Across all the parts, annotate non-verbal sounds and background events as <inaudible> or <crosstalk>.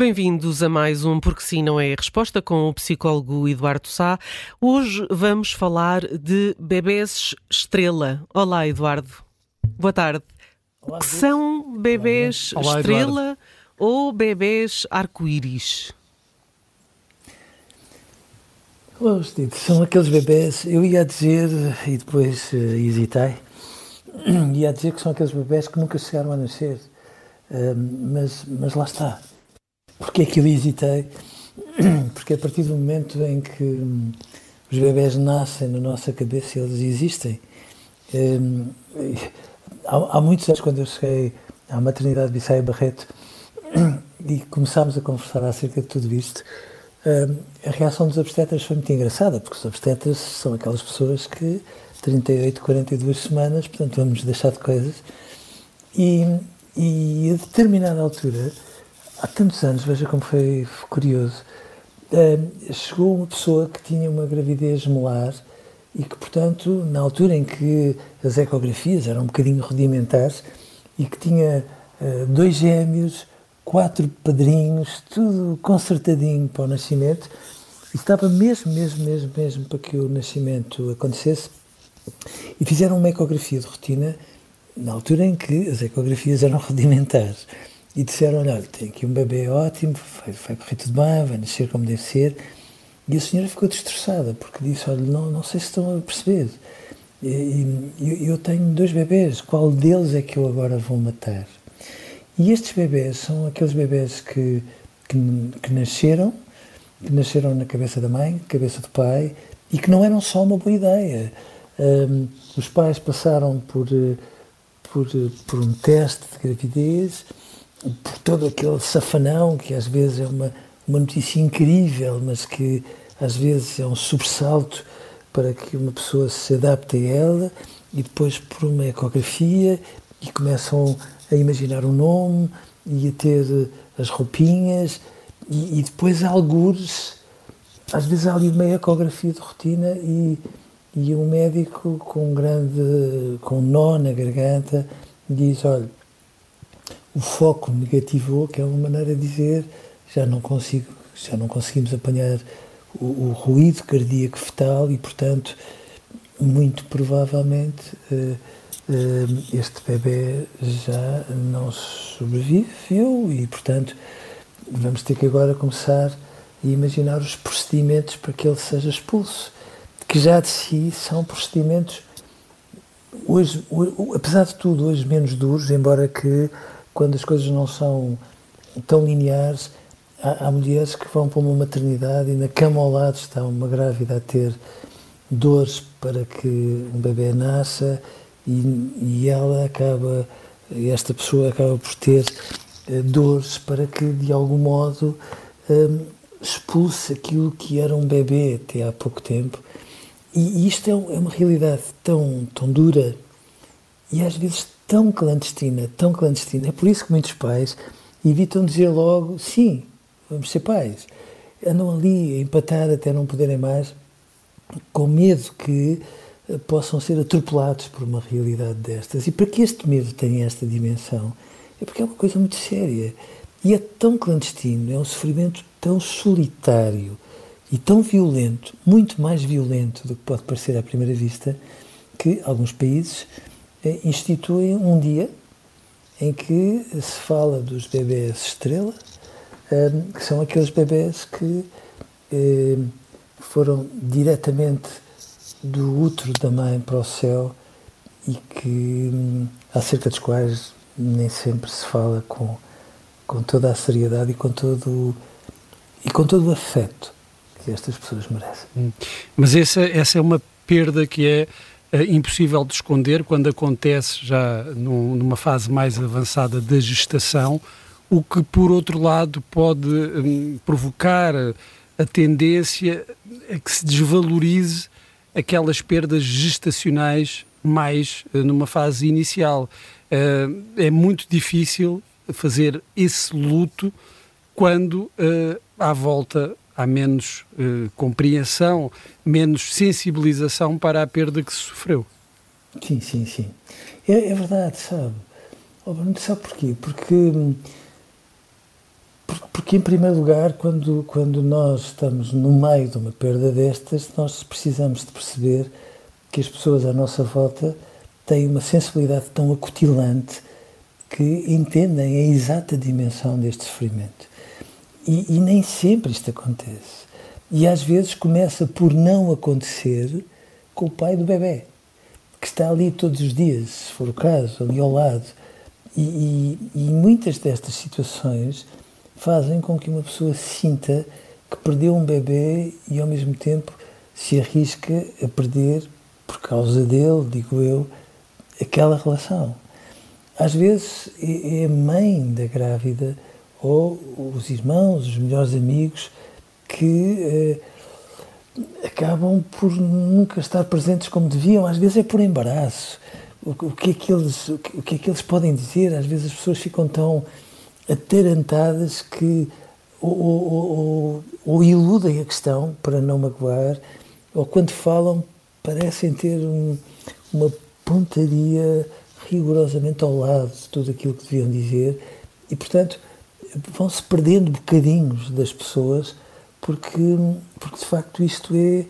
Bem-vindos a mais um Porque Sim Não é a Resposta com o psicólogo Eduardo Sá. Hoje vamos falar de bebês estrela. Olá, Eduardo. Boa tarde. Olá, que são bebês Olá, estrela Eduardo. ou bebês arco-íris? Olá, São aqueles bebês, eu ia dizer, e depois uh, hesitei, <clears throat> ia dizer que são aqueles bebês que nunca chegaram a nascer. Uh, mas, mas lá está porque é que eu hesitei? <clears throat> Porque a partir do momento em que hum, os bebés nascem na nossa cabeça, eles existem. Hum, há, há, muitos anos, quando eu cheguei à maternidade de Bissaia Barreto e começámos a conversar acerca de tudo isto, hum, a reação dos obstetras foi muito engraçada, porque os obstetras são aquelas pessoas que 38, 42 semanas, portanto vamos deixar de coisas, e, e a determinada altura há tantos anos, veja como foi curioso, uh, chegou uma pessoa que tinha uma gravidez molar e que, portanto, na altura em que as ecografias eram um bocadinho rudimentares e que tinha uh, dois gêmeos, quatro padrinhos, tudo consertadinho para o nascimento, e estava mesmo, mesmo, mesmo, mesmo para que o nascimento acontecesse, e fizeram uma ecografia de rotina na altura em que as ecografias eram <laughs> rudimentares e disseram: Olha, tem aqui um bebê ótimo, vai, vai correr tudo bem, vai nascer como deve ser. E a senhora ficou destroçada, porque disse: Olha, não, não sei se estão a perceber. E, e, eu tenho dois bebês, qual deles é que eu agora vou matar? E estes bebês são aqueles bebês que, que, que nasceram, que nasceram na cabeça da mãe, cabeça do pai, e que não eram só uma boa ideia. Um, os pais passaram por, eh, por, eh, por um teste de gravidez por todo aquele safanão que às vezes é uma, uma notícia incrível, mas que às vezes é um sobressalto para que uma pessoa se adapte a ela e depois por uma ecografia e começam a imaginar o um nome e a ter as roupinhas e, e depois algures, às vezes há ali uma ecografia de rotina e, e um médico com um grande, com um nó na garganta diz, olha, o foco negativou, que é uma maneira de dizer já não consigo, já não conseguimos apanhar o, o ruído cardíaco fetal e, portanto, muito provavelmente uh, uh, este bebê já não sobreviveu e, portanto, vamos ter que agora começar a imaginar os procedimentos para que ele seja expulso, que já de si são procedimentos hoje, hoje apesar de tudo, hoje menos duros, embora que quando as coisas não são tão lineares, há, há, mulheres que vão para uma maternidade e na cama ao lado está uma grávida a ter dores para que um bebê nasça e, e ela acaba, esta pessoa acaba por ter uh, dores para que de algum modo um, expulse aquilo que era um bebê até há pouco tempo. E, e isto é, é uma realidade tão, tão dura e às vezes tão clandestina, tão clandestina. É por isso que muitos pais evitam dizer logo sim, vamos ser pais. Andam ali a empatar até não poderem mais, com medo que eh, possam ser atropelados por uma realidade destas. E para que este medo tenha esta dimensão? É porque é uma coisa muito séria. E é tão clandestino, é um sofrimento tão solitário e tão violento, muito mais violento do que pode parecer à primeira vista, que alguns países eh, instituem um dia em que se fala dos bebés estrela, eh, que são aqueles bebés que eh, foram diretamente do útero da mãe para o céu e que hum, acerca dos quais nem sempre se fala com, com toda a seriedade e com todo e com todo o afeto que estas pessoas merecem. Hum. Mas essa, essa é uma perda que é é impossível de esconder quando acontece já num, numa fase mais avançada da gestação, o que, por outro lado, pode um, provocar a tendência a que se desvalorize aquelas perdas gestacionais mais uh, numa fase inicial. Uh, é muito difícil fazer esse luto quando uh, à volta há menos uh, compreensão, menos sensibilização para a perda que se sofreu. Sim, sim, sim. É, é verdade, sabe? Oh, não sabe porquê? Porque, porque, em primeiro lugar, quando, quando nós estamos no meio de uma perda destas, nós precisamos de perceber que as pessoas à nossa volta têm uma sensibilidade tão acutilante que entendem a exata dimensão deste sofrimento. E, e, nem sempre isto acontece. E às vezes começa por não acontecer com o pai do bebê, que está ali todos os dias, se for o caso, ali ao lado. E, e, e muitas destas situações fazem com que uma pessoa sinta que perdeu um bebê e ao mesmo tempo se arrisca a perder, por causa dele, digo eu, aquela relação. Às vezes é, é a mãe da grávida ou os irmãos, os melhores amigos, que eh, acabam por nunca estar presentes como deviam, às vezes é por embaraço. O, o, que é que eles, o, que, o que é que eles podem dizer? Às vezes as pessoas ficam tão atarantadas que ou, ou, ou, ou, iludem a questão para não magoar, ou quando falam parecem ter um, uma pontaria rigorosamente ao lado de tudo aquilo que deviam dizer e, portanto, vão-se perdendo bocadinhos das pessoas porque, porque de facto isto é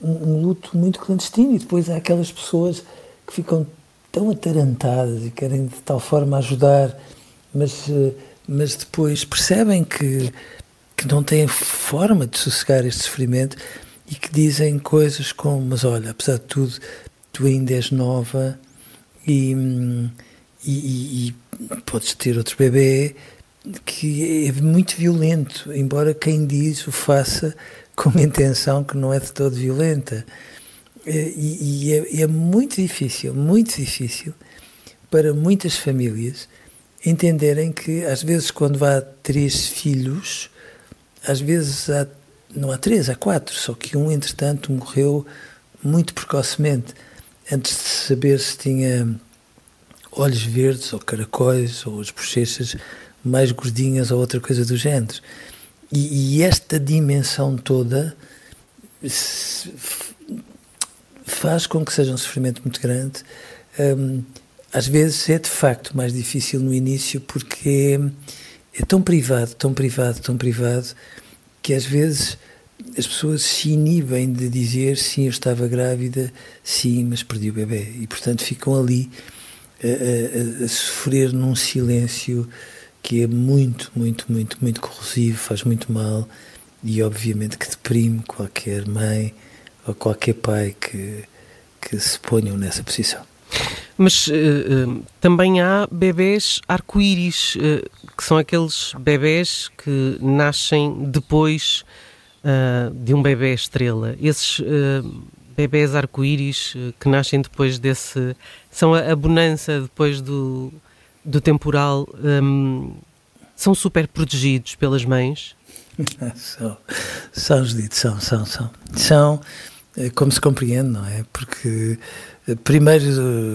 um, um, luto muito clandestino e depois há aquelas pessoas que ficam tão atarantadas e querem de tal forma ajudar, mas, mas depois percebem que, que não têm forma de sossegar este sofrimento e que dizem coisas como, mas olha, apesar de tudo, tu ainda és nova e, e, e, e podes ter outro bebê, que é muito violento, embora quem diz o faça com uma <laughs> intenção que não é de todo violenta. E, e é, é, muito difícil, muito difícil para muitas famílias entenderem que, às vezes, quando há três filhos, às vezes há, não há três, há quatro, só que um, entretanto, morreu muito precocemente, antes de saber se tinha olhos verdes ou caracóis ou as bochechas mais gordinhas ou outra coisa do género. E, e esta dimensão toda faz com que seja um sofrimento muito grande. Um, às vezes é de facto mais difícil no início porque é, tão privado, tão privado, tão privado, que às vezes as pessoas se inibem de dizer sim, eu estava grávida, sim, mas perdi o bebê. E portanto ficam ali a, a, a sofrer num silêncio que é muito, muito, muito, muito corrosivo, faz muito mal e obviamente que deprime qualquer mãe ou qualquer pai que, que se ponham nessa posição. Mas uh, uh, também há bebés arco-íris, uh, que são aqueles bebés que nascem depois de um bebê estrela. Esses bebés arco-íris que nascem depois desse. são a, a bonança depois do, do temporal um, são super protegidos pelas mães? <laughs> são, são, Judite, são, são, são. São, eh, como se compreende, não é? Porque, eh, primeiro,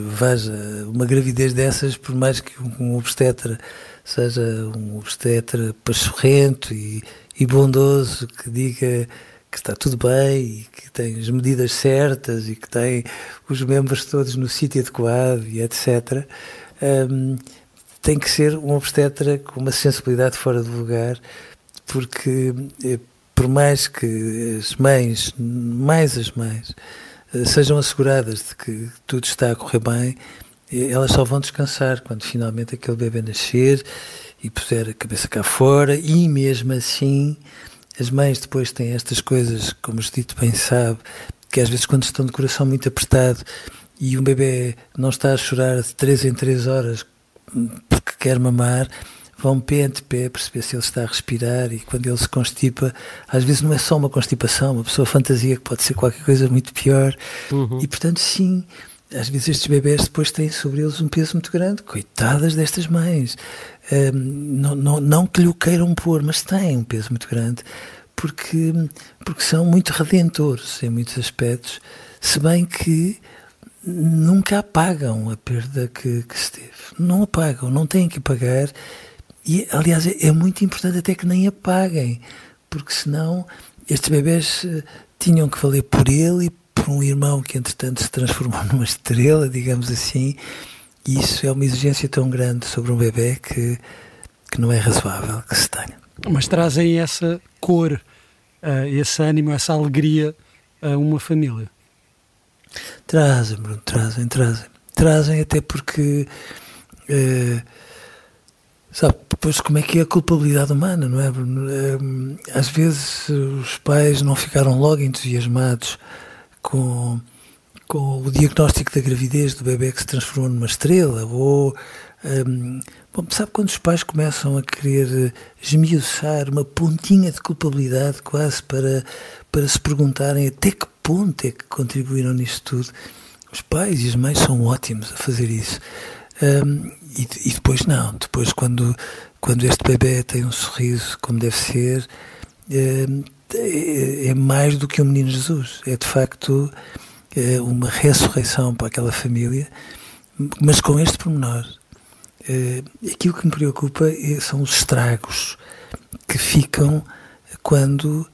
veja, uma gravidez dessas, por mais que um obstetra seja um obstetra pachorrento e, e bondoso, que diga que está tudo bem e que tem as medidas certas e que tem os membros todos no sítio adequado e etc um, tem que ser um obstetra com uma sensibilidade fora do lugar, porque eh, por mais que as mães, mais as mães, eh, sejam asseguradas de que tudo está a correr bem, eh, elas só vão descansar quando finalmente aquele bebê nascer e puser a cabeça cá fora, e mesmo assim as mães depois têm estas coisas, como o dito bem sabe, que às vezes quando estão de coração muito apertado e um bebê não está a chorar de 3 em 3 horas porque quer mamar, vão pé ante pé perceber se ele está a respirar e quando ele se constipa, às vezes não é só uma constipação, uma pessoa fantasia que pode ser qualquer coisa muito pior. Uhum. E portanto, sim, às vezes estes bebés depois têm sobre eles um peso muito grande. Coitadas destas mães. Um, não, não, não que lhe o queiram pôr, mas têm um peso muito grande porque, porque são muito redentores em muitos aspectos, se bem que nunca apagam a perda que, que se teve. Não apagam, não têm que pagar. E, aliás, é, é muito importante até que nem apaguem, porque senão estes bebés eh, tinham que valer por ele e por um irmão que, entretanto, se transformou <laughs> numa estrela, digamos assim. E isso é uma exigência tão grande sobre um bebê que, que não é razoável que se tenha. Mas trazem essa cor, uh, esse ânimo, essa alegria a uma família. Trazem, Bruno, trazem, trazem. Trazem até porque. Uh, sabe, depois como é que é a culpabilidade humana, não é, Bruno? Uh, às vezes os pais não ficaram logo entusiasmados com, com o diagnóstico da gravidez do bebê que se transformou numa estrela, ou um, bom, sabe quando os pais começam a querer esmiuçar uma pontinha de culpabilidade quase para, para se perguntarem até que ponto é que contribuíram nisto tudo. Os pais e as mães são ótimos a fazer isso. Um, e, e, depois não, depois quando, quando este bebê tem um sorriso como deve ser, um, é, é, mais do que um menino Jesus. É de facto é uma ressurreição para aquela família, mas com este pormenor. É, aquilo que me preocupa é, são os estragos que ficam quando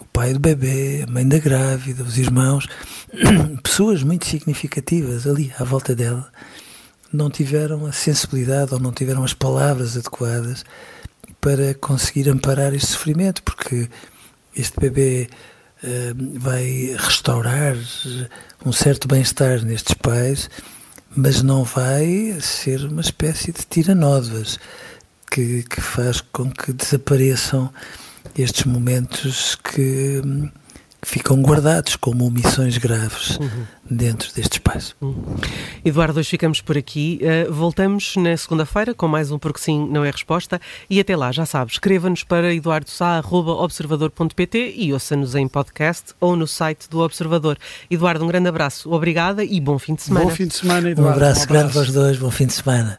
o pai do bebê, a mãe da grávida, os irmãos, <coughs> pessoas muito significativas ali à volta dela, não tiveram a sensibilidade ou não tiveram as palavras adequadas para conseguir amparar este sofrimento, porque este bebê uh, vai restaurar um certo bem-estar nestes pais, mas não vai ser uma espécie de tiranódoas que, que faz com que desapareçam estes momentos que que ficam guardados como omissões graves uhum. dentro deste espaço. Uhum. Eduardo, hoje ficamos por aqui. Uh, voltamos na segunda-feira com mais um Porque Sim Não É Resposta e até lá, já sabes, escreva-nos para eduardosá.observador.pt e ouça-nos em podcast ou no site do Observador. Eduardo, um grande abraço, obrigada e bom fim de semana. Bom fim de semana, Eduardo. Um abraço, um abraço. grande para os dois, bom fim de semana.